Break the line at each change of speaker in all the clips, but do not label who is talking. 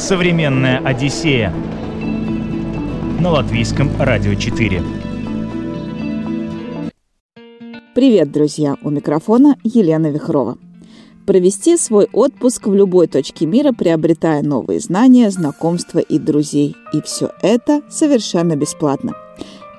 Современная Одиссея на латвийском радио 4.
Привет, друзья! У микрофона Елена Вихрова. Провести свой отпуск в любой точке мира, приобретая новые знания, знакомства и друзей. И все это совершенно бесплатно –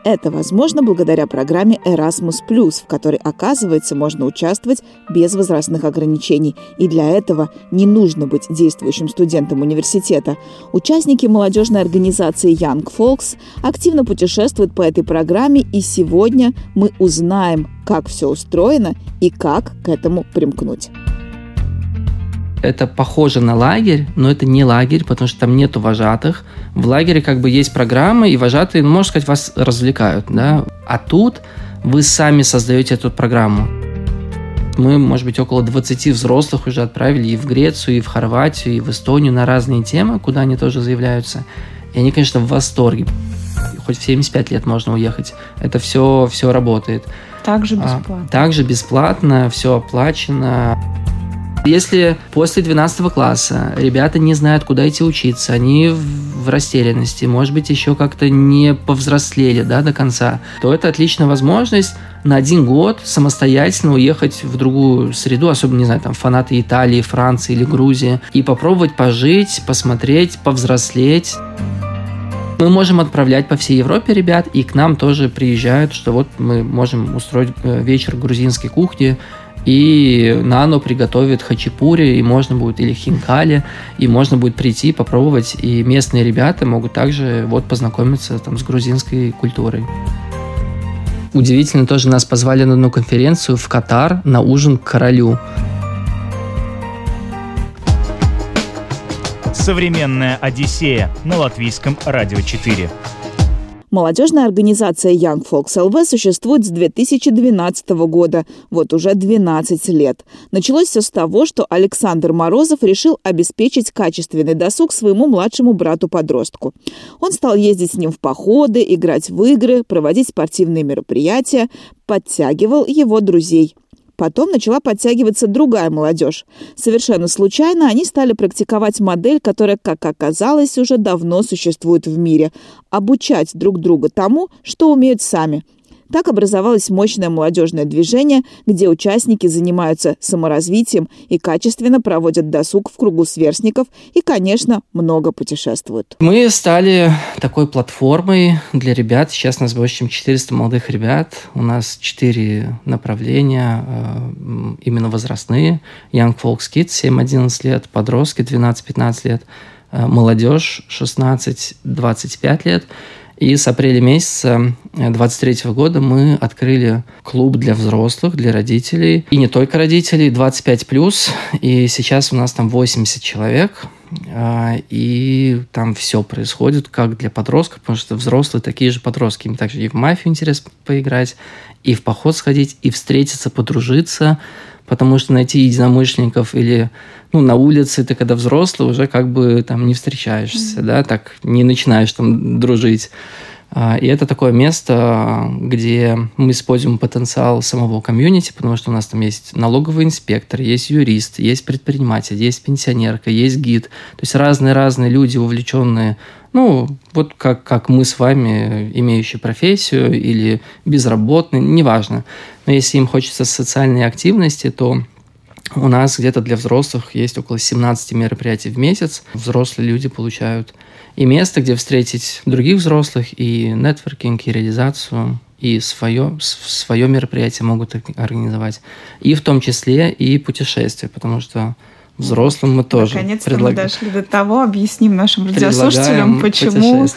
это возможно благодаря программе Erasmus+, в которой, оказывается, можно участвовать без возрастных ограничений. И для этого не нужно быть действующим студентом университета. Участники молодежной организации Young Folks активно путешествуют по этой программе, и сегодня мы узнаем, как все устроено и как к этому примкнуть
это похоже на лагерь, но это не лагерь, потому что там нету вожатых. В лагере как бы есть программы, и вожатые, ну, можно сказать, вас развлекают, да. А тут вы сами создаете эту программу. Мы, может быть, около 20 взрослых уже отправили и в Грецию, и в Хорватию, и в Эстонию на разные темы, куда они тоже заявляются. И они, конечно, в восторге. Хоть в 75 лет можно уехать. Это все, все работает.
Также а, бесплатно.
А, также бесплатно, все оплачено. Если после 12 класса ребята не знают, куда идти учиться, они в растерянности, может быть, еще как-то не повзрослели да, до конца, то это отличная возможность на один год самостоятельно уехать в другую среду, особенно, не знаю, там, фанаты Италии, Франции или Грузии, и попробовать пожить, посмотреть, повзрослеть. Мы можем отправлять по всей Европе ребят, и к нам тоже приезжают, что вот мы можем устроить э, вечер грузинской кухни, и Нано приготовит хачапури, и можно будет, или хинкали, и можно будет прийти, попробовать, и местные ребята могут также вот познакомиться там с грузинской культурой. Удивительно, тоже нас позвали на одну конференцию в Катар на ужин к королю.
Современная Одиссея на латвийском радио 4.
Молодежная организация Young Folks LV существует с 2012 года, вот уже 12 лет. Началось все с того, что Александр Морозов решил обеспечить качественный досуг своему младшему брату-подростку. Он стал ездить с ним в походы, играть в игры, проводить спортивные мероприятия, подтягивал его друзей. Потом начала подтягиваться другая молодежь. Совершенно случайно они стали практиковать модель, которая, как оказалось, уже давно существует в мире – обучать друг друга тому, что умеют сами – так образовалось мощное молодежное движение, где участники занимаются саморазвитием и качественно проводят досуг в кругу сверстников и, конечно, много путешествуют.
Мы стали такой платформой для ребят. Сейчас нас больше, чем 400 молодых ребят. У нас 4 направления, э, именно возрастные. Young Folks Kids 7-11 лет, подростки 12-15 лет, э, молодежь 16-25 лет – и с апреля месяца 23 года мы открыли клуб для взрослых, для родителей. И не только родителей, 25 плюс. И сейчас у нас там 80 человек. А, и там все происходит как для подростков, потому что взрослые такие же подростки. Им также и в мафию интересно поиграть, и в поход сходить, и встретиться, подружиться – потому что найти единомышленников или ну, на улице ты, когда взрослый, уже как бы там не встречаешься, mm-hmm. да, так не начинаешь там дружить. А, и это такое место, где мы используем потенциал самого комьюнити, потому что у нас там есть налоговый инспектор, есть юрист, есть предприниматель, есть пенсионерка, есть гид. То есть разные-разные люди, увлеченные, ну, вот как, как мы с вами, имеющие профессию или безработные, неважно. Но если им хочется социальной активности, то у нас где-то для взрослых есть около 17 мероприятий в месяц. Взрослые люди получают и место, где встретить других взрослых, и нетворкинг, и реализацию, и свое, свое мероприятие могут организовать. И в том числе и путешествия, потому что взрослым мы тоже
Наконец-то предлаг... мы дошли до того, объясним нашим радиослушателям, почему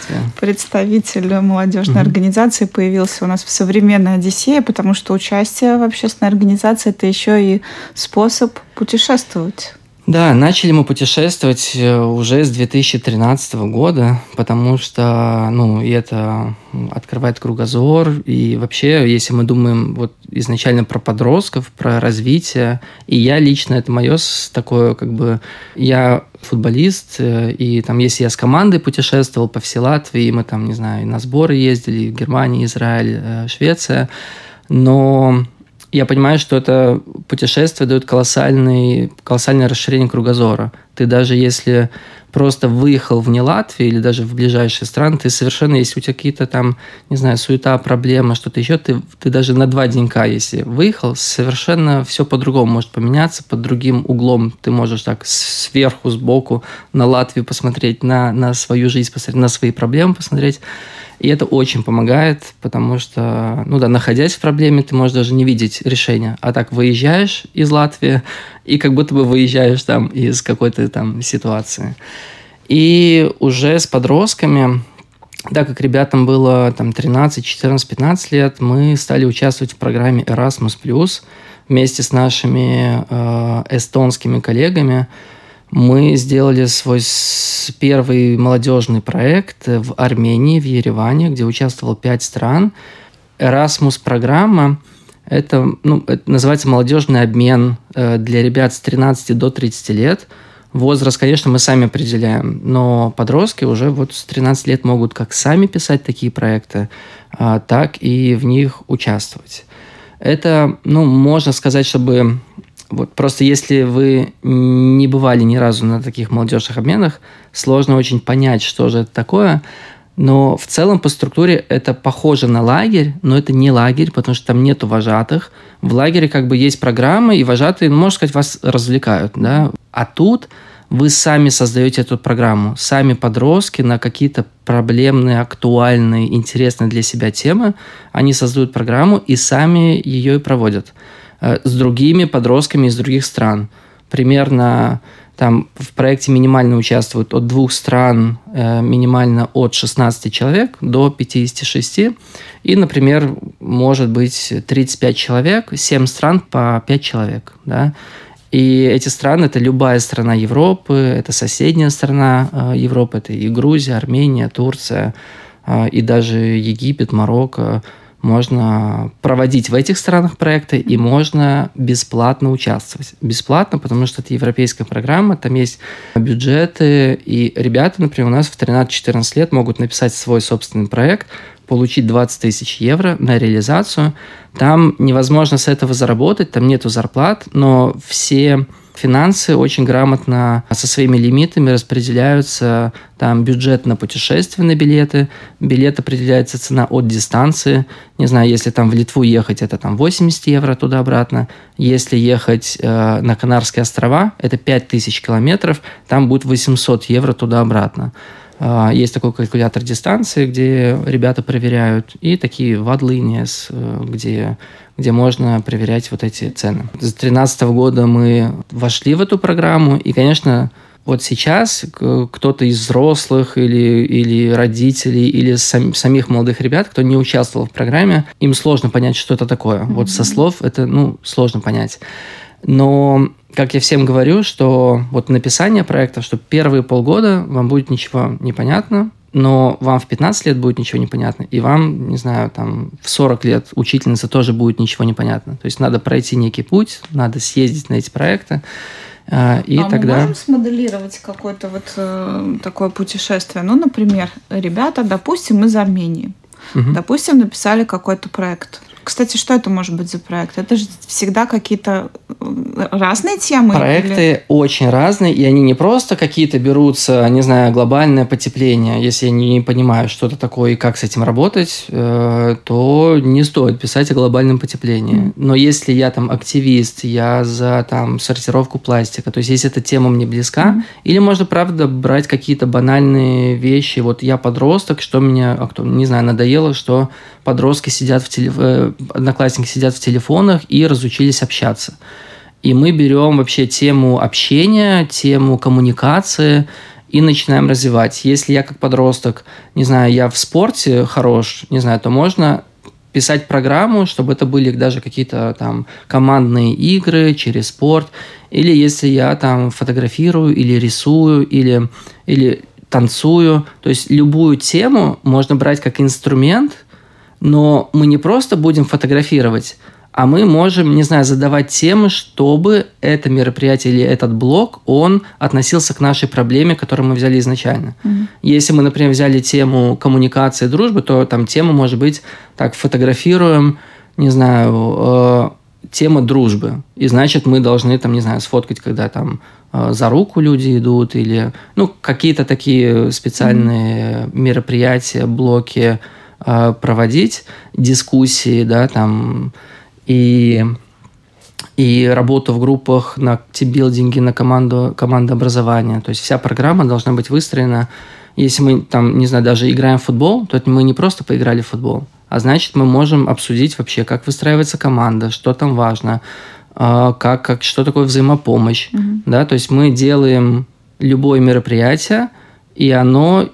представитель молодежной mm-hmm. организации появился у нас в современной Одиссее, потому что участие в общественной организации это еще и способ путешествовать.
Да, начали мы путешествовать э, уже с 2013 года, потому что, ну, и это открывает кругозор, и вообще, если мы думаем вот изначально про подростков, про развитие, и я лично, это мое такое, как бы, я футболист, э, и там, если я с командой путешествовал по всей Латвии, мы там, не знаю, на сборы ездили, в Германии, Израиль, э, Швеция, но я понимаю, что это путешествие дает колоссальный, колоссальное расширение кругозора. Ты даже если просто выехал вне Латвии или даже в ближайшие страны, ты совершенно, если у тебя какие-то там, не знаю, суета, проблемы, что-то еще, ты, ты даже на два денька, если выехал, совершенно все по-другому может поменяться, под другим углом ты можешь так сверху, сбоку на Латвию посмотреть, на, на свою жизнь посмотреть, на свои проблемы посмотреть. И это очень помогает, потому что, ну да, находясь в проблеме, ты можешь даже не видеть решения. А так выезжаешь из Латвии и как будто бы выезжаешь там из какой-то там ситуации. И уже с подростками, так как ребятам было там 13, 14, 15 лет, мы стали участвовать в программе Erasmus+, вместе с нашими э, эстонскими коллегами – мы сделали свой первый молодежный проект в Армении, в Ереване, где участвовало пять стран. Erasmus программа это, ну, это называется молодежный обмен э, для ребят с 13 до 30 лет. Возраст, конечно, мы сами определяем, но подростки уже вот с 13 лет могут как сами писать такие проекты, а, так и в них участвовать. Это, ну, можно сказать, чтобы вот просто если вы не бывали ни разу на таких молодежных обменах, сложно очень понять, что же это такое. Но в целом по структуре это похоже на лагерь, но это не лагерь, потому что там нету вожатых. В лагере как бы есть программы, и вожатые, ну, можно сказать, вас развлекают. Да? А тут вы сами создаете эту программу. Сами подростки на какие-то проблемные, актуальные, интересные для себя темы, они создают программу и сами ее и проводят. Э, с другими подростками из других стран. Примерно там в проекте минимально участвуют от двух стран, э, минимально от 16 человек до 56. И, например, может быть 35 человек, 7 стран по 5 человек. Да? И эти страны – это любая страна Европы, это соседняя страна э, Европы, это и Грузия, Армения, Турция, и даже Египет, Марокко – можно проводить в этих странах проекты и можно бесплатно участвовать. Бесплатно, потому что это европейская программа, там есть бюджеты, и ребята, например, у нас в 13-14 лет могут написать свой собственный проект, получить 20 тысяч евро на реализацию. Там невозможно с этого заработать, там нету зарплат, но все финансы очень грамотно со своими лимитами распределяются. Там бюджет на путешествия на билеты, билет определяется цена от дистанции. Не знаю, если там в Литву ехать, это там 80 евро туда-обратно. Если ехать э, на Канарские острова, это 5000 километров, там будет 800 евро туда-обратно. Э, есть такой калькулятор дистанции, где ребята проверяют, и такие вадлиниes, э, где где можно проверять вот эти цены. С 2013 года мы вошли в эту программу, и, конечно, вот сейчас кто-то из взрослых или, или родителей, или сам, самих молодых ребят, кто не участвовал в программе, им сложно понять, что это такое. Mm-hmm. Вот со слов это, ну, сложно понять. Но, как я всем говорю, что вот написание проекта, что первые полгода вам будет ничего не понятно, но вам в 15 лет будет ничего не понятно, и вам, не знаю, там в 40 лет учительница тоже будет ничего не понятно. То есть надо пройти некий путь, надо съездить на эти проекты,
э, и а тогда... мы можем смоделировать какое-то вот э, такое путешествие? Ну, например, ребята, допустим, из Армении. Угу. Допустим, написали какой-то проект. Кстати, что это может быть за проект? Это же всегда какие-то э, разные темы?
Проекты или... очень разные, и они не просто какие-то берутся, не знаю, глобальное потепление. Если я не понимаю, что это такое и как с этим работать, э, то не стоит писать о глобальном потеплении. Но если я там активист, я за там сортировку пластика, то есть если эта тема мне близка, mm. или можно, правда, брать какие-то банальные вещи. Вот я подросток, что меня, а кто, не знаю, надоело, что подростки сидят в теле... Одноклассники сидят в телефонах и разучились общаться. И мы берем вообще тему общения, тему коммуникации и начинаем развивать. Если я как подросток, не знаю, я в спорте хорош, не знаю, то можно писать программу, чтобы это были даже какие-то там командные игры через спорт. Или если я там фотографирую или рисую, или, или танцую. То есть любую тему можно брать как инструмент – но мы не просто будем фотографировать, а мы можем, не знаю, задавать темы, чтобы это мероприятие или этот блог, он относился к нашей проблеме, которую мы взяли изначально. Mm-hmm. Если мы, например, взяли тему коммуникации, дружбы, то там тема может быть, так, фотографируем, не знаю, э, тема дружбы. И значит, мы должны, там, не знаю, сфоткать, когда там э, за руку люди идут, или, ну, какие-то такие специальные mm-hmm. мероприятия, блоки э, проводить, дискуссии, да, там, и, и работу в группах на тимбилдинге, на команду, командообразование. То есть вся программа должна быть выстроена. Если мы, там, не знаю, даже играем в футбол, то мы не просто поиграли в футбол, а значит, мы можем обсудить вообще, как выстраивается команда, что там важно, а, как, как, что такое взаимопомощь. Mm-hmm. Да? То есть мы делаем любое мероприятие, и оно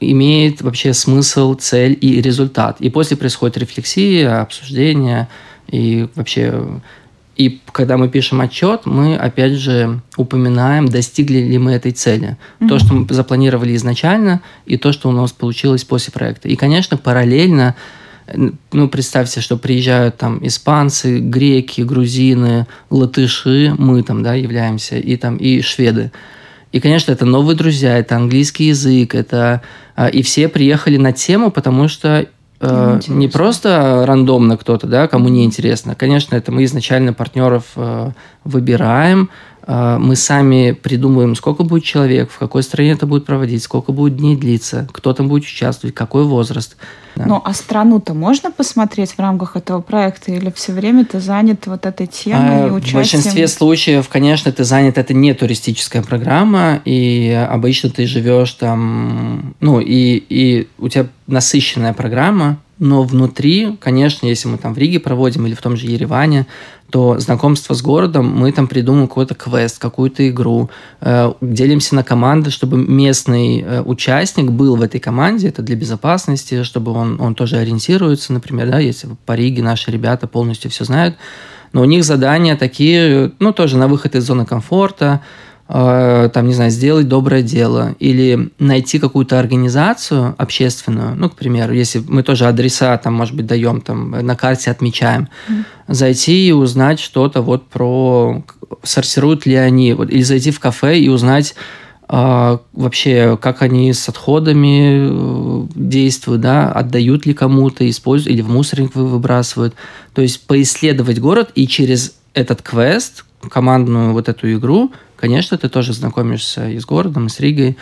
имеет вообще смысл, цель и результат. И после происходит рефлексия, обсуждение, и вообще и когда мы пишем отчет, мы опять же упоминаем, достигли ли мы этой цели. Mm-hmm. То, что мы запланировали изначально, и то, что у нас получилось после проекта. И, конечно, параллельно ну, представьте, что приезжают там испанцы, греки, грузины, латыши, мы там, да, являемся, и там, и шведы. И, конечно, это новые друзья, это английский язык, это... А, и все приехали на тему, потому что э, не просто рандомно кто-то, да, кому не интересно. Конечно, это мы изначально партнеров э, выбираем, мы сами придумываем, сколько будет человек, в какой стране это будет проводить, сколько будет дней длиться, кто там будет участвовать, какой возраст.
Да. Ну, а страну-то можно посмотреть в рамках этого проекта или все время ты занят вот этой темой а, и участием?
В большинстве случаев, конечно, ты занят, это не туристическая программа, и обычно ты живешь там, ну, и, и у тебя насыщенная программа, но внутри, конечно, если мы там в Риге проводим или в том же Ереване, то знакомство с городом мы там придумываем какой-то квест, какую-то игру, э, делимся на команды, чтобы местный э, участник был в этой команде, это для безопасности, чтобы он, он тоже ориентируется, например, да, если по Риге наши ребята полностью все знают, но у них задания такие, ну, тоже на выход из зоны комфорта, там, не знаю, сделать доброе дело или найти какую-то организацию общественную, ну, к примеру, если мы тоже адреса, там, может быть, даем, там, на карте отмечаем, mm. зайти и узнать что-то вот про, сортируют ли они, вот, или зайти в кафе и узнать, а, вообще, как они с отходами э, действуют, да, отдают ли кому-то, используют, или в мусорник выбрасывают. То есть поисследовать город и через этот квест, командную вот эту игру, конечно, ты тоже знакомишься и с городом, и с Ригой,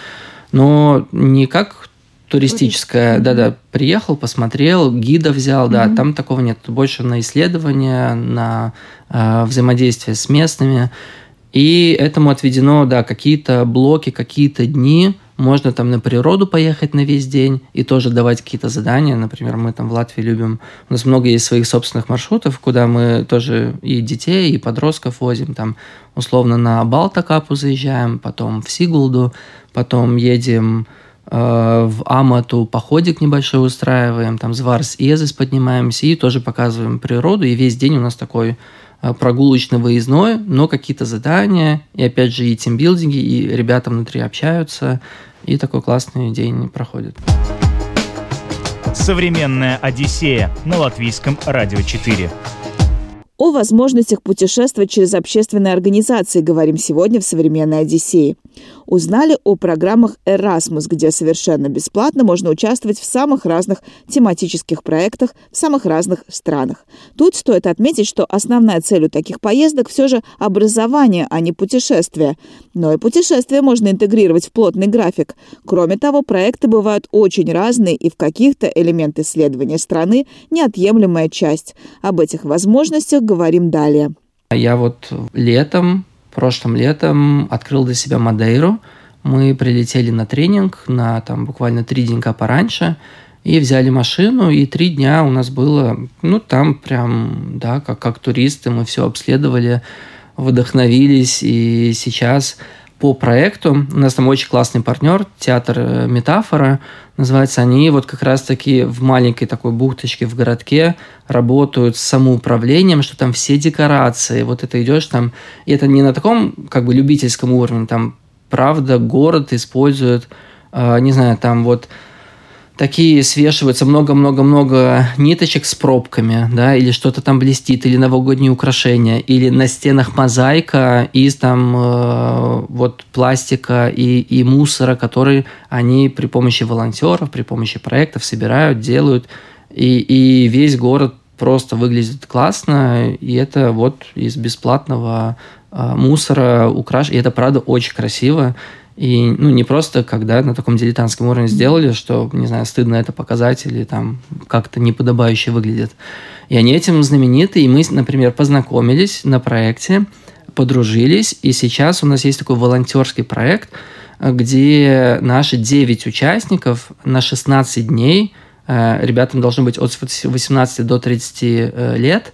но не как туристическая, да-да, приехал, посмотрел, гида взял, да, там такого нет, больше на исследования, на э, взаимодействие с местными, и этому отведено, да, какие-то блоки, какие-то дни, можно там на природу поехать на весь день и тоже давать какие-то задания. Например, мы там в Латвии любим... У нас много есть своих собственных маршрутов, куда мы тоже и детей, и подростков возим. Там условно на Балтакапу заезжаем, потом в Сигулду, потом едем э, в Амату походик небольшой устраиваем, там с Варс Езис поднимаемся и тоже показываем природу. И весь день у нас такой прогулочно-выездной, но какие-то задания, и опять же и тимбилдинги, и ребята внутри общаются, и такой классный день проходит.
Современная Одиссея на латвийском радио 4.
О возможностях путешествовать через общественные организации говорим сегодня в «Современной Одиссее» узнали о программах Erasmus, где совершенно бесплатно можно участвовать в самых разных тематических проектах в самых разных странах. Тут стоит отметить, что основная цель у таких поездок все же образование, а не путешествие. Но и путешествия можно интегрировать в плотный график. Кроме того, проекты бывают очень разные, и в каких-то элемент исследования страны – неотъемлемая часть. Об этих возможностях говорим далее.
Я вот летом прошлым летом открыл для себя Мадейру. Мы прилетели на тренинг на там буквально три денька пораньше и взяли машину, и три дня у нас было, ну, там прям, да, как, как туристы, мы все обследовали, вдохновились, и сейчас по проекту. У нас там очень классный партнер, театр э, Метафора, называется. Они вот как раз-таки в маленькой такой бухточке в городке работают с самоуправлением, что там все декорации, вот это идешь там, и это не на таком как бы любительском уровне, там правда город использует, э, не знаю, там вот такие свешиваются много-много-много ниточек с пробками, да, или что-то там блестит, или новогодние украшения, или на стенах мозаика из там э, вот пластика и, и мусора, который они при помощи волонтеров, при помощи проектов собирают, делают, и, и весь город просто выглядит классно, и это вот из бесплатного э, мусора украш, и это правда очень красиво. И ну, не просто, когда на таком дилетантском уровне сделали, что, не знаю, стыдно это показать или там как-то неподобающе выглядит. И они этим знамениты, и мы, например, познакомились на проекте, подружились, и сейчас у нас есть такой волонтерский проект, где наши 9 участников на 16 дней, э, ребятам должно быть от 18 до 30 э, лет,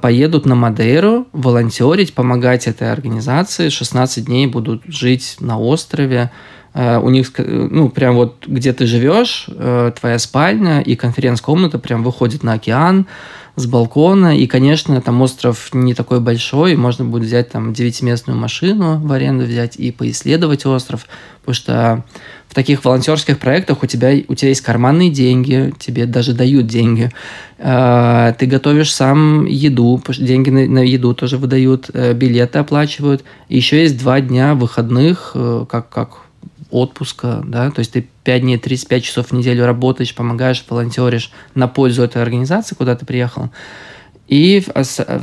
поедут на Мадейру волонтерить, помогать этой организации. 16 дней будут жить на острове. Э, у них, ну, прям вот где ты живешь, э, твоя спальня и конференц-комната прям выходит на океан с балкона. И, конечно, там остров не такой большой, можно будет взять там девятиместную машину в аренду взять и поисследовать остров, потому что в таких волонтерских проектах у тебя, у тебя есть карманные деньги, тебе даже дают деньги. А, ты готовишь сам еду, деньги на, на еду тоже выдают, э, билеты оплачивают. Еще есть два дня выходных, э, как, как отпуска, да, то есть ты 5 дней, 35 часов в неделю работаешь, помогаешь, волонтеришь на пользу этой организации, куда ты приехал. И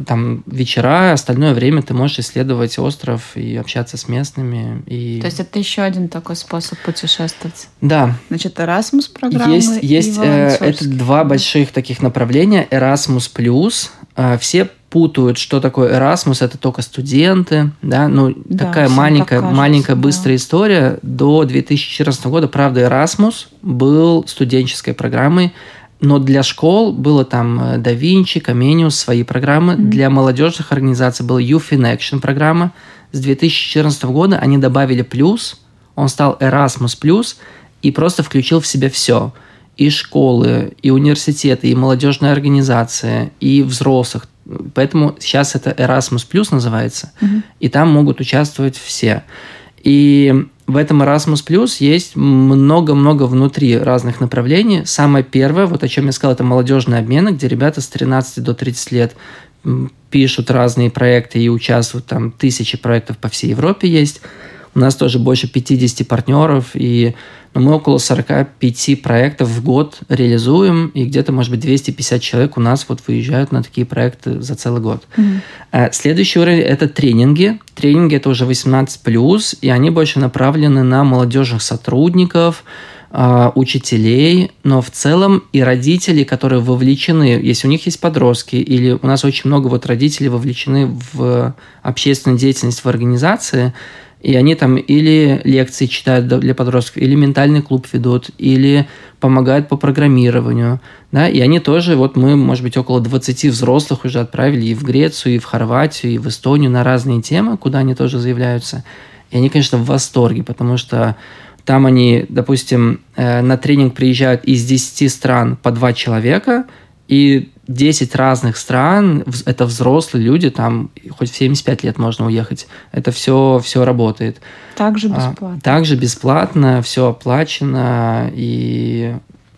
там вечера, остальное время ты можешь исследовать остров и общаться с местными. И...
То есть это еще один такой способ путешествовать.
Да.
Значит, Erasmus программа.
Есть, есть э, это два больших таких направления. Erasmus плюс. Э, все путают, что такое Erasmus, это только студенты, да, ну, да, такая маленькая, кажется, маленькая да. быстрая история. До 2014 года, правда, Erasmus был студенческой программой, но для школ было там Da Vinci, Comenius, свои программы. Mm-hmm. Для молодежных организаций была Youth in Action программа. С 2014 года они добавили плюс, он стал Erasmus плюс и просто включил в себя все. И школы, и университеты, и молодежные организации, и взрослых. Поэтому сейчас это Erasmus плюс называется, mm-hmm. и там могут участвовать все. И в этом Erasmus Plus есть много-много внутри разных направлений. Самое первое, вот о чем я сказал, это молодежные обмены, где ребята с 13 до 30 лет пишут разные проекты и участвуют. Там тысячи проектов по всей Европе есть. У нас тоже больше 50 партнеров, и ну, мы около 45 проектов в год реализуем, и где-то, может быть, 250 человек у нас вот выезжают на такие проекты за целый год. Mm-hmm. Следующий уровень – это тренинги. Тренинги – это уже 18+, и они больше направлены на молодежных сотрудников, а, учителей, но в целом и родителей, которые вовлечены, если у них есть подростки, или у нас очень много вот родителей вовлечены в общественную деятельность в организации, и они там или лекции читают для подростков, или ментальный клуб ведут, или помогают по программированию. Да? И они тоже, вот мы, может быть, около 20 взрослых уже отправили и в Грецию, и в Хорватию, и в Эстонию на разные темы, куда они тоже заявляются. И они, конечно, в восторге, потому что там они, допустим, э, на тренинг приезжают из 10 стран по два человека, и 10 разных стран, это взрослые люди, там хоть в 75 лет можно уехать. Это все, все работает.
Также а, бесплатно.
Также бесплатно, все оплачено, и,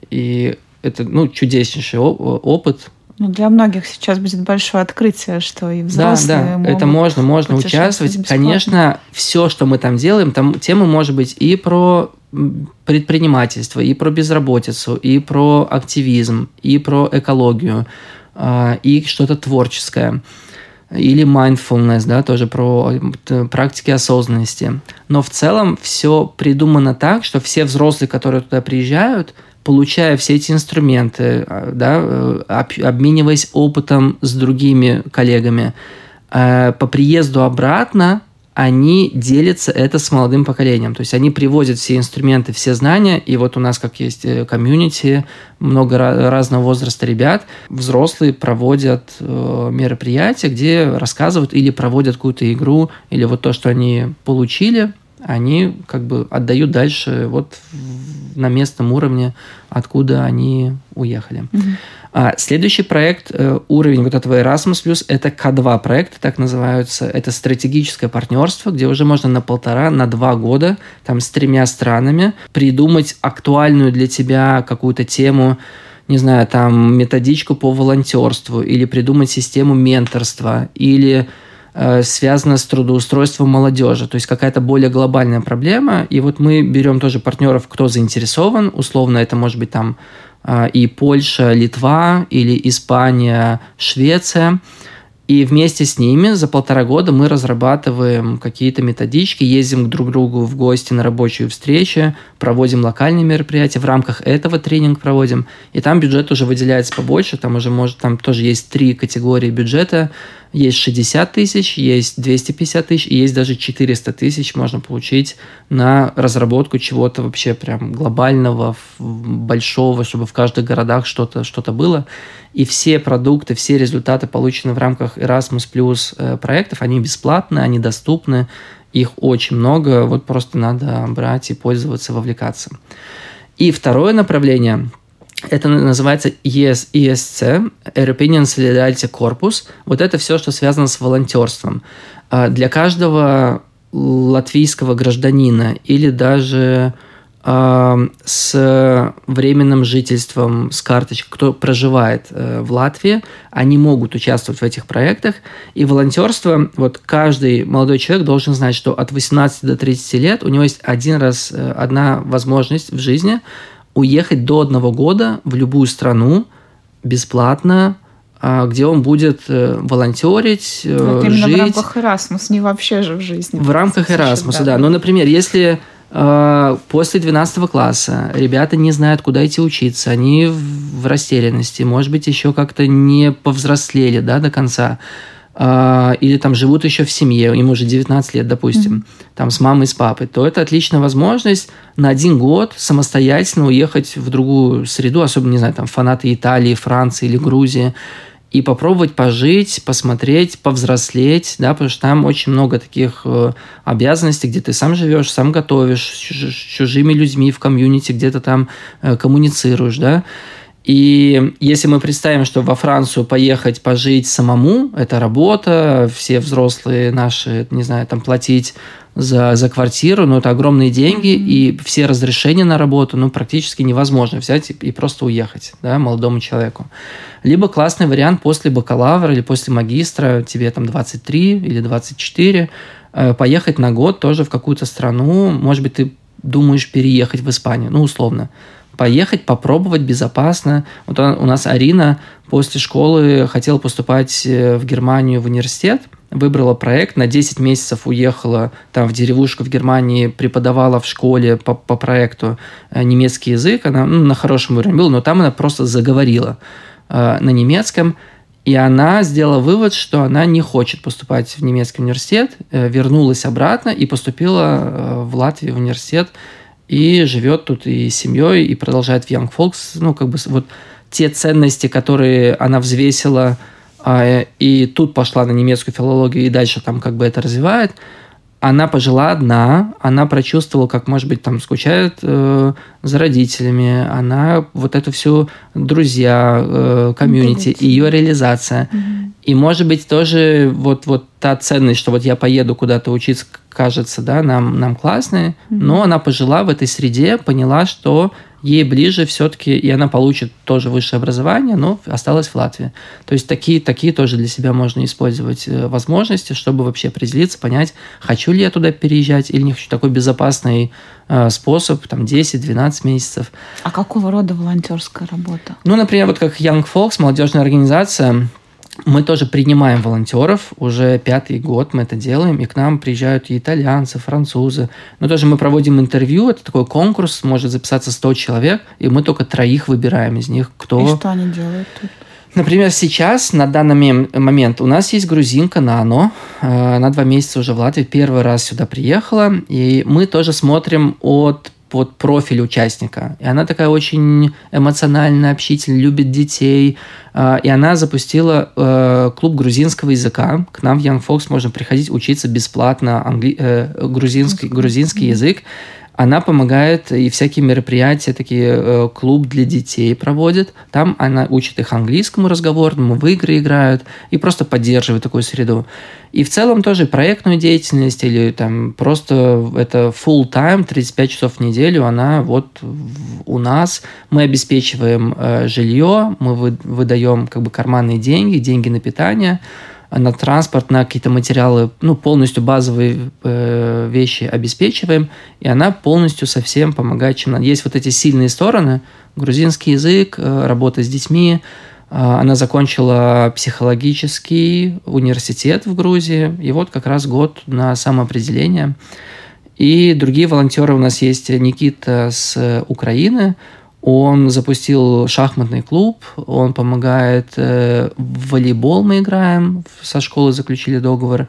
и это ну, чудеснейший опыт.
Ну, для многих сейчас будет большое открытие, что и взрослые
Да, да, это можно, можно участвовать. Бесплатно. Конечно, все, что мы там делаем, там тема может быть и про предпринимательство, и про безработицу, и про активизм, и про экологию, а, и что-то творческое. Или mindfulness, да, тоже про э, практики осознанности. Но в целом все придумано так, что все взрослые, которые туда приезжают, получая все эти инструменты, а, да, э, обмениваясь опытом с другими коллегами, э, по приезду обратно они делятся это с молодым поколением. То есть они привозят все инструменты, все знания, и вот у нас как есть э, комьюнити, много разного возраста ребят, взрослые проводят э, мероприятия, где рассказывают или проводят какую-то игру, или вот то, что они получили, они как бы отдают дальше вот на местном уровне, откуда они уехали. Mm-hmm. А следующий проект, э, уровень вот этого Erasmus+, это К2 проект, так называются. Это стратегическое партнерство, где уже можно на полтора, на два года, там с тремя странами, придумать актуальную для тебя какую-то тему, не знаю, там методичку по волонтерству, или придумать систему менторства, или связано с трудоустройством молодежи, то есть какая-то более глобальная проблема. И вот мы берем тоже партнеров, кто заинтересован, условно это может быть там и Польша, Литва или Испания, Швеция – и вместе с ними за полтора года мы разрабатываем какие-то методички, ездим друг к другу в гости на рабочие встречи, проводим локальные мероприятия, в рамках этого тренинг проводим. И там бюджет уже выделяется побольше, там уже может, там тоже есть три категории бюджета. Есть 60 тысяч, есть 250 тысяч, и есть даже 400 тысяч можно получить на разработку чего-то вообще прям глобального, большого, чтобы в каждых городах что-то что было. И все продукты, все результаты, полученные в рамках Erasmus Plus э, проектов, они бесплатны, они доступны, их очень много, вот просто надо брать и пользоваться, вовлекаться. И второе направление это называется ES, ESC, European Solidarity Corpus. Вот это все, что связано с волонтерством. А для каждого латвийского гражданина или даже с временным жительством, с карточкой, кто проживает э, в Латвии, они могут участвовать в этих проектах. И волонтерство, вот каждый молодой человек должен знать, что от 18 до 30 лет у него есть один раз, э, одна возможность в жизни уехать до одного года в любую страну бесплатно, а, где он будет э, волонтерить,
Это жить. именно в рамках Erasmus, не вообще же в жизни.
В рамках Erasmus, да. да. Ну, например, если а, после 12 класса ребята не знают, куда идти учиться, они в растерянности, может быть, еще как-то не повзрослели да, до конца, или там живут еще в семье, им уже 19 лет, допустим, mm-hmm. там с мамой, с папой, то это отличная возможность на один год самостоятельно уехать в другую среду, особенно, не знаю, там фанаты Италии, Франции или Грузии, и попробовать пожить, посмотреть, повзрослеть, да, потому что там очень много таких э, обязанностей, где ты сам живешь, сам готовишь, с чужими людьми в комьюнити, где-то там э, коммуницируешь, да. И если мы представим, что во Францию поехать пожить самому, это работа, все взрослые наши, не знаю, там платить за, за квартиру, но это огромные деньги, и все разрешения на работу, ну, практически невозможно взять и, и просто уехать, да, молодому человеку. Либо классный вариант после бакалавра или после магистра, тебе там 23 или 24, э, поехать на год тоже в какую-то страну, может быть, ты думаешь переехать в Испанию, ну, условно поехать, попробовать безопасно. Вот у нас Арина после школы хотела поступать э, в Германию в университет, выбрала проект, на 10 месяцев уехала там в деревушку в Германии, преподавала в школе по, по проекту э, немецкий язык, она ну, на хорошем уровне была, но там она просто заговорила э, на немецком, и она сделала вывод, что она не хочет поступать в немецкий университет, э, вернулась обратно и поступила в Латвию в университет и живет тут и семьей, и продолжает в Young Folks. Ну, как бы вот те ценности, которые она взвесила, а, и тут пошла на немецкую филологию, и дальше там как бы это развивает, она пожила одна, она прочувствовала, как, может быть, там скучает э, за родителями, она вот это все друзья, э, комьюнити, ее реализация. Mm-hmm. И, может быть, тоже вот, вот та ценность, что вот я поеду куда-то учиться, кажется, да, нам, нам классная, mm-hmm. но она пожила в этой среде, поняла, что ей ближе все-таки, и она получит тоже высшее образование, но осталась в Латвии. То есть такие, такие тоже для себя можно использовать э, возможности, чтобы вообще определиться, понять, хочу ли я туда переезжать или не хочу. Такой безопасный э, способ, там 10-12 месяцев.
А какого рода волонтерская работа?
Ну, например, вот как Young Folks, молодежная организация, мы тоже принимаем волонтеров, уже пятый год мы это делаем, и к нам приезжают и итальянцы, французы. Но тоже мы проводим интервью, это такой конкурс, может записаться 100 человек, и мы только троих выбираем из них, кто...
И что они делают тут?
Например, сейчас, на данный момент, у нас есть грузинка Нано. Э, она два месяца уже в Латвии, первый раз сюда приехала. И мы тоже смотрим от под профиль участника. И она такая очень эмоциональная, общительная, любит детей. А, и она запустила э, клуб грузинского языка. К нам в Young Fox можно приходить учиться бесплатно англи... Э, грузинский, грузинский язык. Она помогает и всякие мероприятия, такие э, клуб для детей проводит. Там она учит их английскому разговорному, в игры играют и просто поддерживает такую среду. И в целом тоже проектную деятельность или там просто это full time, 35 часов в неделю, она вот у нас. Мы обеспечиваем э, жилье, мы вы, выдаем как бы карманные деньги, деньги на питание, на транспорт, на какие-то материалы, ну, полностью базовые э, вещи обеспечиваем, и она полностью совсем помогает, чем надо. Есть вот эти сильные стороны, грузинский язык, э, работа с детьми, э, она закончила психологический университет в Грузии, и вот как раз год на самоопределение. И другие волонтеры у нас есть Никита с Украины, он запустил шахматный клуб, он помогает э, в волейбол мы играем, со школы заключили договор,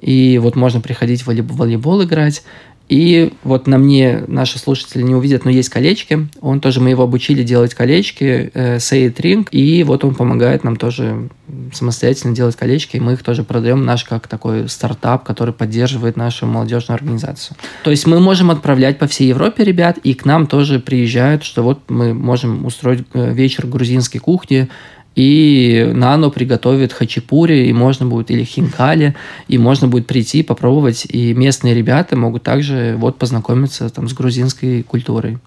и вот можно приходить в волейбол, волейбол играть. И вот на мне наши слушатели не увидят, но есть колечки. Он тоже, мы его обучили делать колечки, э, Say Ring, и вот он помогает нам тоже самостоятельно делать колечки, и мы их тоже продаем, наш как такой стартап, который поддерживает нашу молодежную организацию. То есть мы можем отправлять по всей Европе ребят, и к нам тоже приезжают, что вот мы можем устроить э, вечер грузинской кухни, и Нано приготовит хачапури, и можно будет, или хинкали, и можно будет прийти, попробовать, и местные ребята могут также вот познакомиться там с грузинской культурой.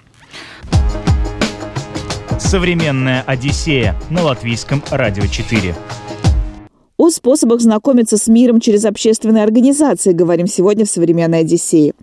Современная Одиссея на латвийском радио 4.
О способах знакомиться с миром через общественные организации говорим сегодня в «Современной Одиссее».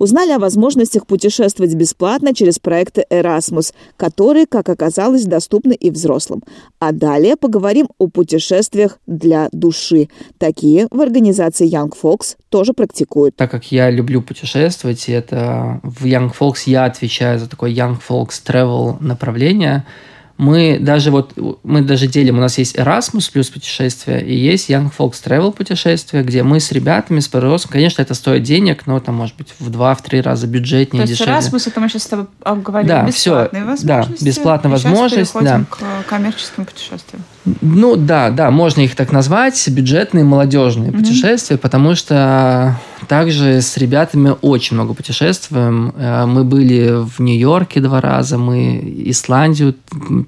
Узнали о возможностях путешествовать бесплатно через проекты «Эрасмус», которые, как оказалось, доступны и взрослым. А далее поговорим о путешествиях для души. Такие в организации Young Folks тоже практикуют.
Так как я люблю путешествовать, и это в Young Folks я отвечаю за такое Young Folks Travel направление – мы даже вот, мы даже делим, у нас есть Erasmus плюс путешествия, и есть Young Folks Travel путешествия, где мы с ребятами, с подростками, конечно, это стоит денег, но там, может быть, в два-три раза бюджетнее,
То есть
дешевле.
Erasmus, это мы сейчас с тобой обговорили,
да,
бесплатные
все, возможности. Да, бесплатная возможность,
да. к коммерческим путешествиям.
Ну да, да, можно их так назвать, бюджетные молодежные mm-hmm. путешествия, потому что также с ребятами очень много путешествуем. Э, мы были в Нью-Йорке два раза, мы Исландию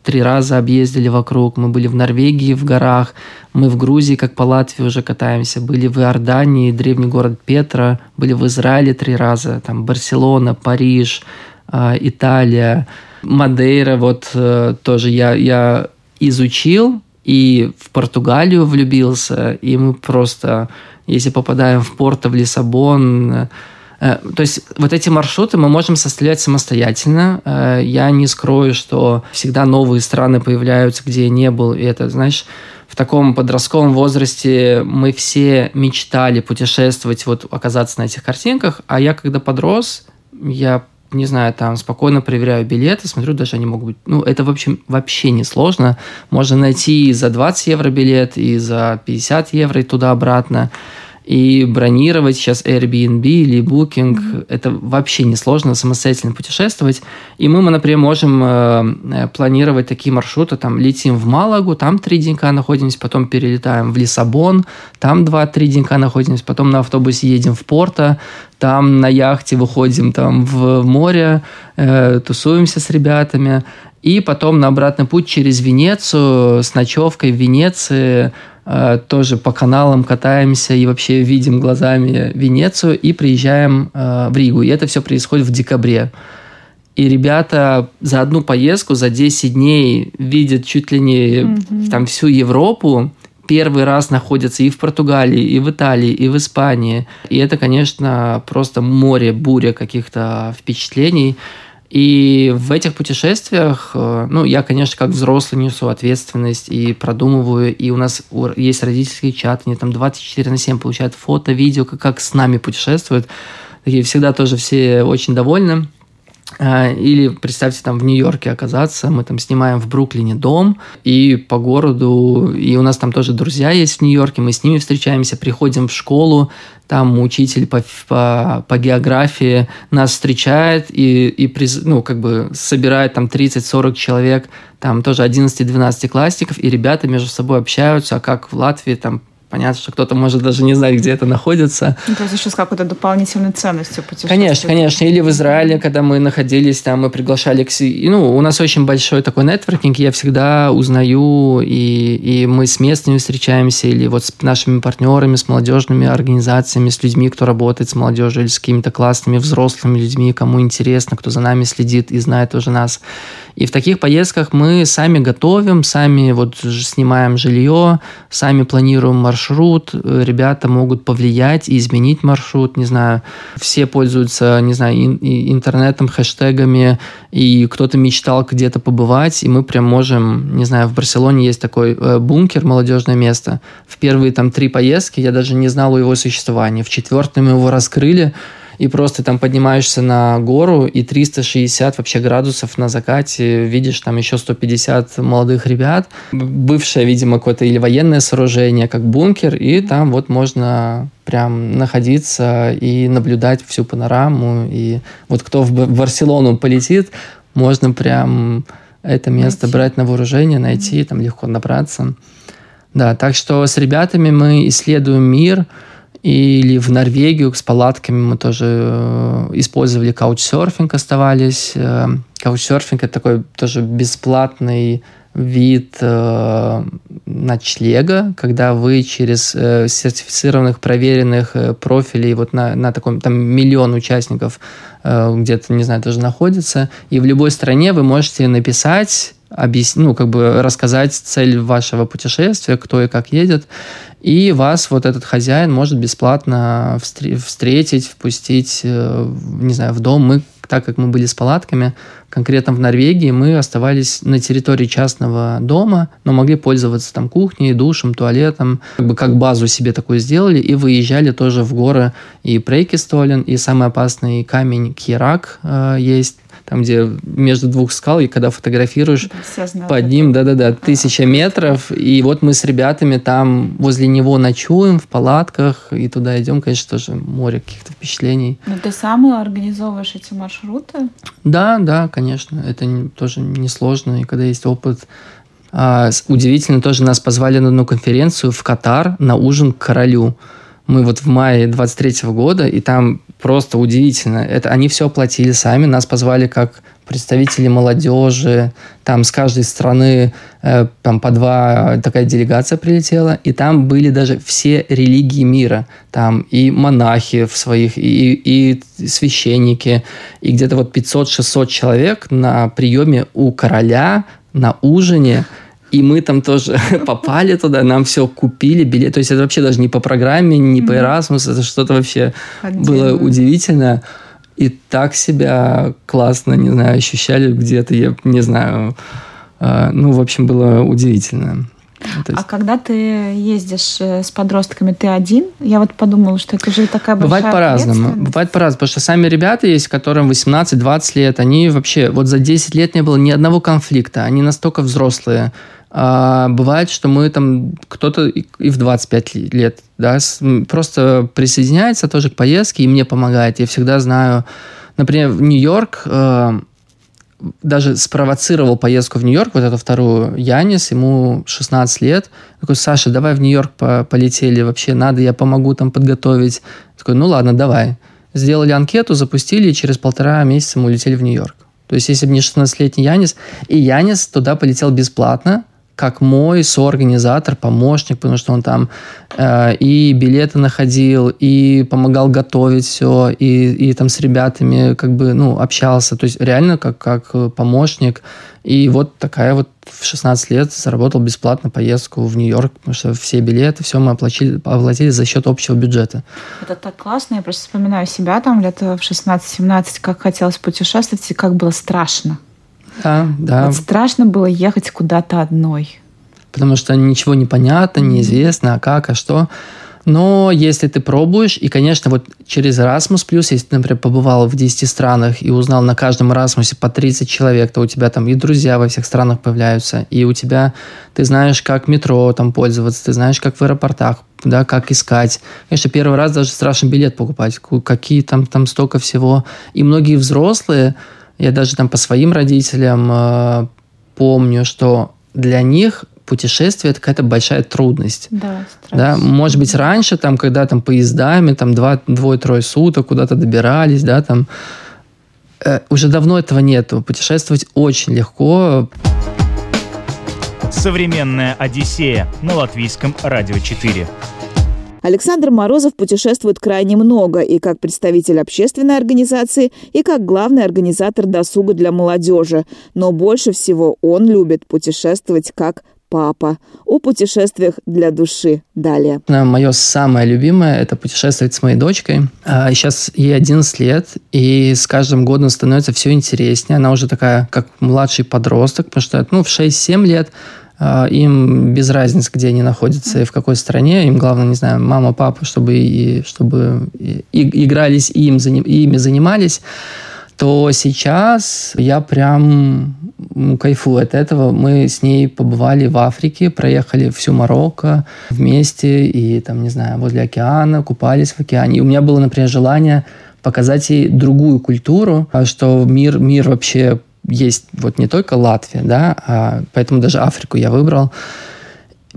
три раза объездили вокруг, мы были в Норвегии в горах, мы в Грузии, как по Латвии уже катаемся, были в Иордании, древний город Петра, были в Израиле три раза, там Барселона, Париж, э, Италия, Мадейра, вот э, тоже я, я изучил и в Португалию влюбился, и мы просто, если попадаем в Порто, в Лиссабон, э, то есть вот эти маршруты мы можем составлять самостоятельно. Э, я не скрою, что всегда новые страны появляются, где я не был. И это, знаешь, в таком подростковом возрасте мы все мечтали путешествовать, вот оказаться на этих картинках. А я когда подрос, я не знаю, там спокойно проверяю билеты, смотрю, даже они могут быть... Ну, это, в общем, вообще не сложно. Можно найти и за 20 евро билет, и за 50 евро и туда-обратно. И бронировать сейчас Airbnb или Booking, mm-hmm. это вообще не сложно самостоятельно путешествовать. И мы, мы например, можем э, э, планировать такие маршруты, там летим в Малагу, там три денька находимся, потом перелетаем в Лиссабон, там два-три денька находимся, потом на автобусе едем в Порто, там на яхте выходим там в море, э, тусуемся с ребятами, и потом на обратный путь через Венецию с ночевкой в Венеции э, тоже по каналам катаемся и вообще видим глазами Венецию и приезжаем э, в Ригу. И это все происходит в декабре. И ребята за одну поездку, за 10 дней видят чуть ли не mm-hmm. там всю Европу, первый раз находятся и в Португалии, и в Италии, и в Испании. И это, конечно, просто море, буря каких-то впечатлений. И в этих путешествиях, э, ну, я, конечно, как взрослый несу ответственность и продумываю, и у нас есть родительский чат, они там 24 на 7 получают фото, видео, как, как с нами путешествуют. Такие всегда тоже все очень довольны. А, или представьте, там в Нью-Йорке оказаться, мы там снимаем в Бруклине дом, и по городу, и у нас там тоже друзья есть в Нью-Йорке, мы с ними встречаемся, приходим в школу, там учитель по, по, по географии нас встречает и, и приз, ну, как бы собирает там 30-40 человек, там тоже 11-12 классиков, и ребята между собой общаются, а как в Латвии там Понятно, что кто-то может даже не знать, где это находится.
Ну, то есть еще с какой-то дополнительной ценностью путешествия.
Конечно, конечно. Или в Израиле, когда мы находились там, мы приглашали к себе. Ну, у нас очень большой такой нетворкинг, я всегда узнаю, и, и мы с местными встречаемся, или вот с нашими партнерами, с молодежными организациями, с людьми, кто работает с молодежью, или с какими-то классными взрослыми людьми, кому интересно, кто за нами следит и знает уже нас. И в таких поездках мы сами готовим, сами вот снимаем жилье, сами планируем маршрут, маршрут, э, ребята могут повлиять и изменить маршрут, не знаю, все пользуются, не знаю, интернетом, хэштегами, и кто-то мечтал где-то побывать, и мы прям можем, не знаю, в Барселоне есть такой э, бункер, молодежное место. В первые там три поездки я даже не знал о его существовании. В четвертой мы его раскрыли, и просто там поднимаешься на гору, и 360 вообще градусов на закате, видишь там еще 150 молодых ребят, бывшее, видимо, какое-то или военное сооружение, как бункер, и там вот можно прям находиться и наблюдать всю панораму, и вот кто в Барселону полетит, можно прям это место найти. брать на вооружение, найти, там легко набраться. Да, так что с ребятами мы исследуем мир, или в Норвегию с палатками мы тоже э, использовали каучсерфинг, оставались. Э, каучсерфинг – это такой тоже бесплатный вид э, ночлега, когда вы через э, сертифицированных, проверенных э, профилей, вот на, на таком, там миллион участников э, где-то, не знаю, даже находится, и в любой стране вы можете написать объяснить, ну, как бы рассказать цель вашего путешествия, кто и как едет, и вас вот этот хозяин может бесплатно встретить, впустить, э, не знаю, в дом. Мы, так как мы были с палатками, конкретно в Норвегии, мы оставались на территории частного дома, но могли пользоваться там кухней, душем, туалетом, как бы как базу себе такую сделали, и выезжали тоже в горы. И Прейкистолен, и самый опасный камень Кирак э, есть, там, где между двух скал, и когда фотографируешь да, под ним, да-да-да, тысяча метров, и вот мы с ребятами там возле него ночуем в палатках, и туда идем, конечно, тоже море каких-то впечатлений.
Но ты сам организовываешь эти маршруты?
Да, да, конечно, это тоже несложно, и когда есть опыт а, удивительно, тоже нас позвали на одну конференцию в Катар на ужин к королю. Мы вот в мае 23 года, и там просто удивительно. Это они все оплатили сами, нас позвали как представители молодежи, там с каждой страны э, там по два такая делегация прилетела, и там были даже все религии мира, там и монахи в своих, и, и священники, и где-то вот 500-600 человек на приеме у короля на ужине и мы там тоже попали туда, нам все купили, билет. То есть это вообще даже не по программе, не по Erasmus, это что-то вообще Отдельно. было удивительное. И так себя классно, не знаю, ощущали где-то, я не знаю. А, ну, в общем, было удивительно.
Есть... А когда ты ездишь э, с подростками, ты один? Я вот подумала, что это же такая большая
Бывает по-разному. Бывает по-разному, потому что сами ребята есть, которым 18-20 лет, они вообще, вот за 10 лет не было ни одного конфликта, они настолько взрослые, а бывает, что мы там кто-то и в 25 лет, да, просто присоединяется тоже к поездке и мне помогает. Я всегда знаю, например, в Нью-Йорк э, даже спровоцировал поездку в Нью-Йорк, вот эту вторую, Янис, ему 16 лет. Такой, Саша, давай в Нью-Йорк по полетели, вообще надо, я помогу там подготовить. Такой, ну ладно, давай. Сделали анкету, запустили, и через полтора месяца мы улетели в Нью-Йорк. То есть, если бы не 16-летний Янис, и Янис туда полетел бесплатно, как мой соорганизатор, помощник, потому что он там э, и билеты находил, и помогал готовить все, и, и там с ребятами как бы, ну, общался. То есть реально как, как помощник. И вот такая вот в 16 лет заработал бесплатно поездку в Нью-Йорк, потому что все билеты, все мы оплатили, оплатили за счет общего бюджета.
Это так классно. Я просто вспоминаю себя там лет в 16-17, как хотелось путешествовать и как было страшно.
Да, да.
Вот страшно было ехать куда-то одной.
Потому что ничего не понятно, неизвестно, а как, а что. Но если ты пробуешь, и, конечно, вот через Erasmus+, если ты, например, побывал в 10 странах и узнал на каждом Erasmus по 30 человек, то у тебя там и друзья во всех странах появляются, и у тебя, ты знаешь, как метро там пользоваться, ты знаешь, как в аэропортах, да, как искать. Конечно, первый раз даже страшно билет покупать, какие там, там столько всего. И многие взрослые, я даже там по своим родителям э, помню, что для них путешествие это какая-то большая трудность.
Да,
да, может быть, раньше, там, когда там поездами, там, два, двое-трое суток куда-то добирались, да, там, э, уже давно этого нету. Путешествовать очень легко.
Современная Одиссея на латвийском радио 4.
Александр Морозов путешествует крайне много и как представитель общественной организации, и как главный организатор досуга для молодежи. Но больше всего он любит путешествовать как папа. О путешествиях для души. Далее.
Мое самое любимое – это путешествовать с моей дочкой. Сейчас ей 11 лет, и с каждым годом становится все интереснее. Она уже такая, как младший подросток, потому что ну, в 6-7 лет а, им без разницы, где они находятся и в какой стране. Им главное, не знаю, мама, папа, чтобы, и, чтобы и, игрались и им, ими занимались то сейчас я прям кайфую от этого. Мы с ней побывали в Африке, проехали всю Марокко вместе и там, не знаю, возле океана, купались в океане. И у меня было, например, желание показать ей другую культуру, а что мир, мир вообще есть вот не только Латвия, да, а поэтому даже Африку я выбрал.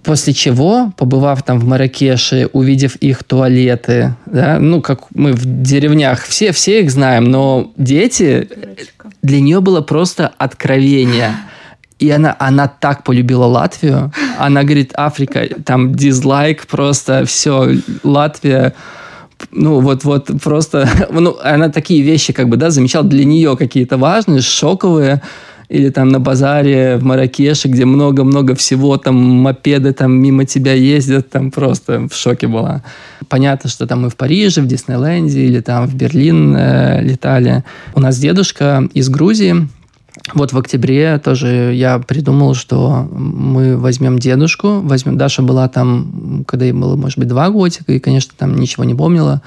После чего, побывав там в Маракеше, увидев их туалеты, да, ну, как мы в деревнях, все, все их знаем, но дети, для нее было просто откровение. И она, она так полюбила Латвию. Она говорит, Африка, там дизлайк просто, все, Латвия ну, вот, вот просто, ну, она такие вещи, как бы, да, замечала для нее какие-то важные, шоковые, или там на базаре в Маракеше, где много-много всего, там мопеды там мимо тебя ездят, там просто в шоке была. Понятно, что там мы в Париже, в Диснейленде или там в Берлин э, летали. У нас дедушка из Грузии, вот в октябре тоже я придумал, что мы возьмем дедушку, возьмем... Даша была там, когда ей было, может быть, два годика, и, конечно, там ничего не помнила.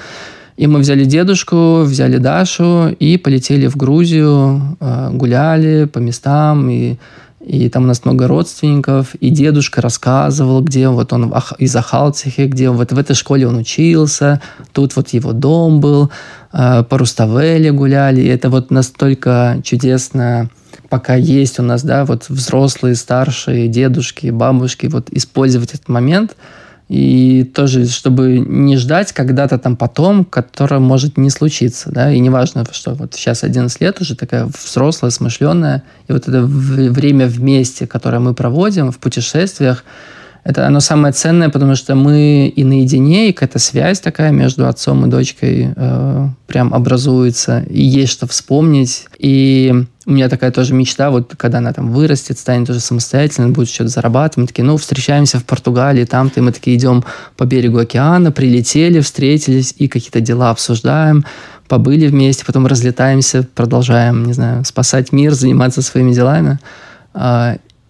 И мы взяли дедушку, взяли Дашу и полетели в Грузию, э, гуляли по местам, и, и там у нас много родственников, и дедушка рассказывал, где вот он из Ахалтихи, где вот в этой школе он учился, тут вот его дом был, э, по Руставеле гуляли, и это вот настолько чудесно пока есть у нас, да, вот взрослые, старшие, дедушки, бабушки, вот использовать этот момент и тоже, чтобы не ждать когда-то там потом, которое может не случиться, да, и неважно, что вот сейчас 11 лет уже такая взрослая, смышленая, и вот это время вместе, которое мы проводим в путешествиях, это оно самое ценное, потому что мы и наедине, и какая-то связь такая между отцом и дочкой э, прям образуется, и есть что вспомнить. И у меня такая тоже мечта, вот когда она там вырастет, станет уже самостоятельно, будет что-то зарабатывать. Мы такие, ну, встречаемся в Португалии, там-то, мы такие идем по берегу океана, прилетели, встретились и какие-то дела обсуждаем, побыли вместе, потом разлетаемся, продолжаем, не знаю, спасать мир, заниматься своими делами.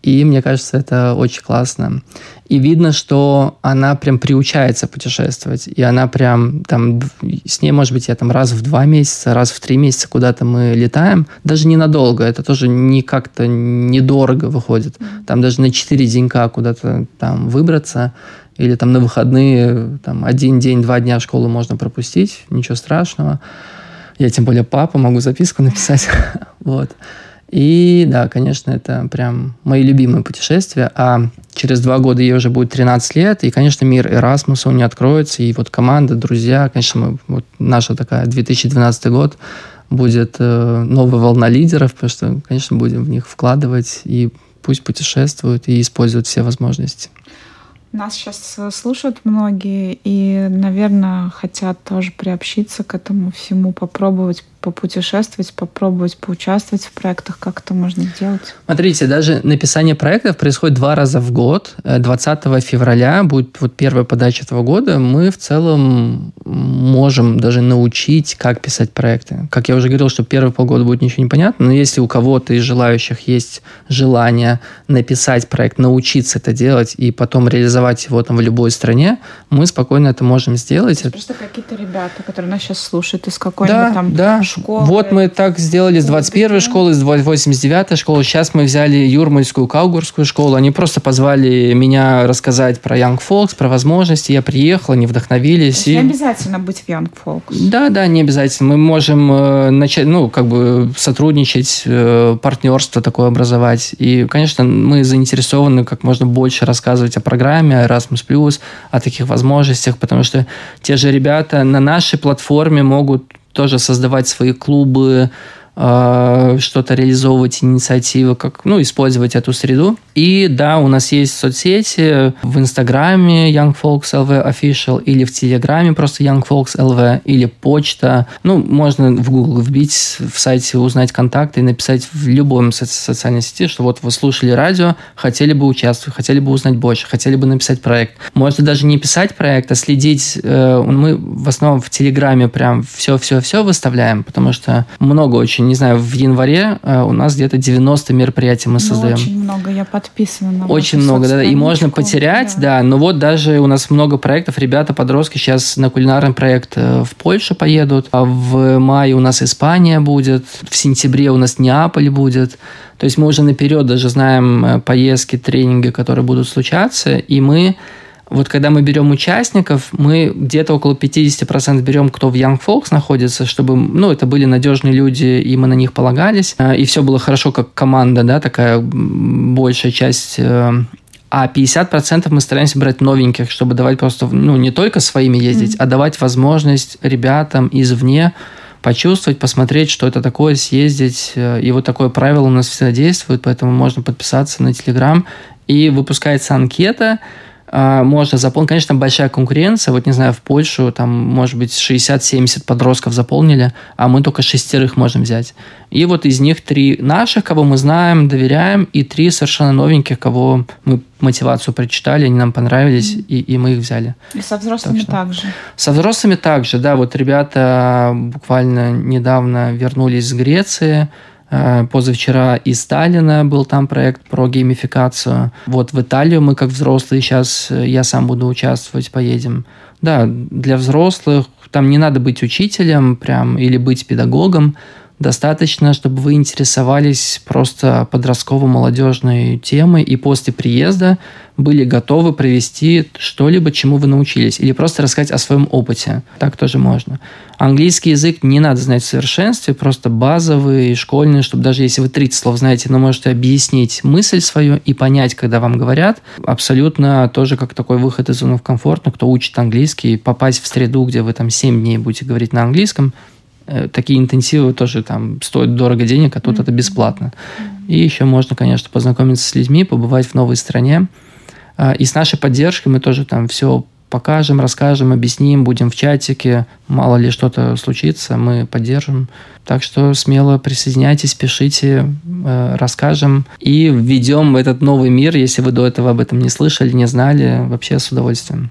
И мне кажется, это очень классно. И видно, что она прям приучается путешествовать. И она прям там... С ней, может быть, я там раз в два месяца, раз в три месяца куда-то мы летаем. Даже ненадолго. Это тоже не как-то недорого выходит. Там даже на четыре денька куда-то там выбраться. Или там на выходные там один день, два дня школу можно пропустить. Ничего страшного. Я тем более папа, могу записку написать. вот. И да, конечно, это прям мои любимые путешествия. А через два года ей уже будет 13 лет, и, конечно, мир Эрасмуса, он не откроется. И вот команда, друзья, конечно, мы, вот наша такая 2012 год будет э, новая волна лидеров, потому что, конечно, будем в них вкладывать, и пусть путешествуют и используют все возможности.
Нас сейчас э, слушают многие и, наверное, хотят тоже приобщиться к этому всему, попробовать попутешествовать, попробовать поучаствовать в проектах, как это можно сделать?
Смотрите, даже написание проектов происходит два раза в год. 20 э, февраля будет вот первая подача этого года. Мы в целом можем даже научить, как писать проекты. Как я уже говорил, что первые полгода будет ничего не понятно, но если у кого-то из желающих есть желание написать проект, научиться это делать и потом реализовать его там в любой стране, мы спокойно это можем сделать.
Это просто какие-то ребята, которые нас сейчас слушают из какой-нибудь да, там
да, школы. Вот мы так сделали с 21-й школы, с 89-й школы. Сейчас мы взяли Юрмальскую, Каугурскую школу. Они просто позвали меня рассказать про Young Folks, про возможности. Я приехал, они вдохновились.
И... Не обязательно быть в Young Folks.
Да, да, не обязательно. Мы можем э, начать, ну, как бы сотрудничать, э, партнерство такое образовать. И, конечно, мы заинтересованы как можно больше рассказывать о программе Erasmus+, о таких возможностях, потому что те же ребята на нашей платформе могут тоже создавать свои клубы, что-то реализовывать, инициативы, как, ну, использовать эту среду. И да, у нас есть соцсети в Инстаграме Young Folks LV Official или в Телеграме просто Young Folks LV или почта. Ну, можно в Google вбить, в сайте узнать контакты и написать в любом соци- социальной сети, что вот вы слушали радио, хотели бы участвовать, хотели бы узнать больше, хотели бы написать проект. Можно даже не писать проект, а следить. Э, мы в основном в Телеграме прям все-все-все выставляем, потому что много очень, не знаю, в январе э, у нас где-то 90 мероприятий мы ну, создаем.
Очень много, я подписана на
Очень много, да, и можно потерять, да. да, но вот даже у нас много проектов, ребята, подростки сейчас на кулинарный проект э, в Польшу поедут, а в мае у нас Испания будет, в сентябре у нас Неаполь будет, то есть мы уже наперед даже знаем э, поездки, тренинги, которые будут случаться, и мы вот когда мы берем участников, мы где-то около 50% берем, кто в Young Folks находится, чтобы, ну, это были надежные люди, и мы на них полагались, э, и все было хорошо как команда, да, такая большая часть э, а 50% мы стараемся брать новеньких, чтобы давать просто, ну, не только своими ездить, mm-hmm. а давать возможность ребятам извне почувствовать, посмотреть, что это такое, съездить. Э, и вот такое правило у нас всегда действует, поэтому можно подписаться на Телеграм. И выпускается анкета, можно заполнить. Конечно, большая конкуренция. Вот, не знаю, в Польшу там, может быть, 60-70 подростков заполнили, а мы только шестерых можем взять. И вот из них три наших, кого мы знаем, доверяем, и три совершенно новеньких, кого мы мотивацию прочитали, они нам понравились, mm-hmm. и, и мы их взяли.
И со взрослыми так также?
Со взрослыми также, да. Вот ребята буквально недавно вернулись с Греции, позавчера из Сталина был там проект про геймификацию. Вот в Италию мы как взрослые сейчас, э, я сам буду участвовать, поедем. Да, для взрослых там не надо быть учителем прям или быть педагогом. Достаточно, чтобы вы интересовались просто подростково-молодежной темой и после приезда были готовы провести что-либо, чему вы научились, или просто рассказать о своем опыте. Так тоже можно. Английский язык не надо знать в совершенстве, просто базовый, школьный, чтобы даже если вы 30 слов знаете, но можете объяснить мысль свою и понять, когда вам говорят, абсолютно тоже как такой выход из зоны комфорта, кто учит английский, попасть в среду, где вы там 7 дней будете говорить на английском, такие интенсивы тоже там стоят дорого денег, а тут mm-hmm. это бесплатно. И еще можно, конечно, познакомиться с людьми, побывать в новой стране. А, и с нашей поддержкой мы тоже там все покажем, расскажем, объясним, будем в чатике. Мало ли что-то случится, мы поддержим. Так что смело присоединяйтесь, пишите, э, расскажем и введем в этот новый мир, если вы до этого об этом не слышали, не знали, вообще с удовольствием.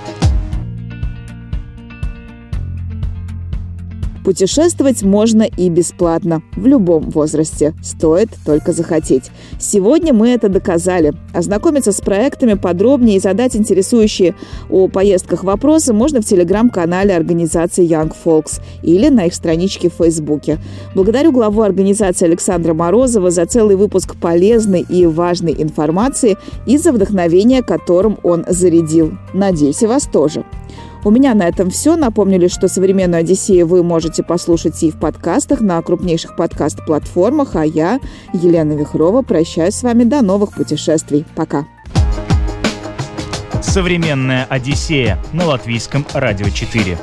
Путешествовать можно и бесплатно, в любом возрасте. Стоит только захотеть. Сегодня мы это доказали. Ознакомиться с проектами подробнее и задать интересующие о поездках вопросы можно в телеграм-канале организации Young Folks или на их страничке в Фейсбуке. Благодарю главу организации Александра Морозова за целый выпуск полезной и важной информации и за вдохновение, которым он зарядил. Надеюсь, и вас тоже. У меня на этом все. Напомнили, что «Современную Одиссею» вы можете послушать и в подкастах на крупнейших подкаст-платформах, а я, Елена Вихрова, прощаюсь с вами до новых путешествий. Пока.
«Современная Одиссея» на Латвийском радио 4.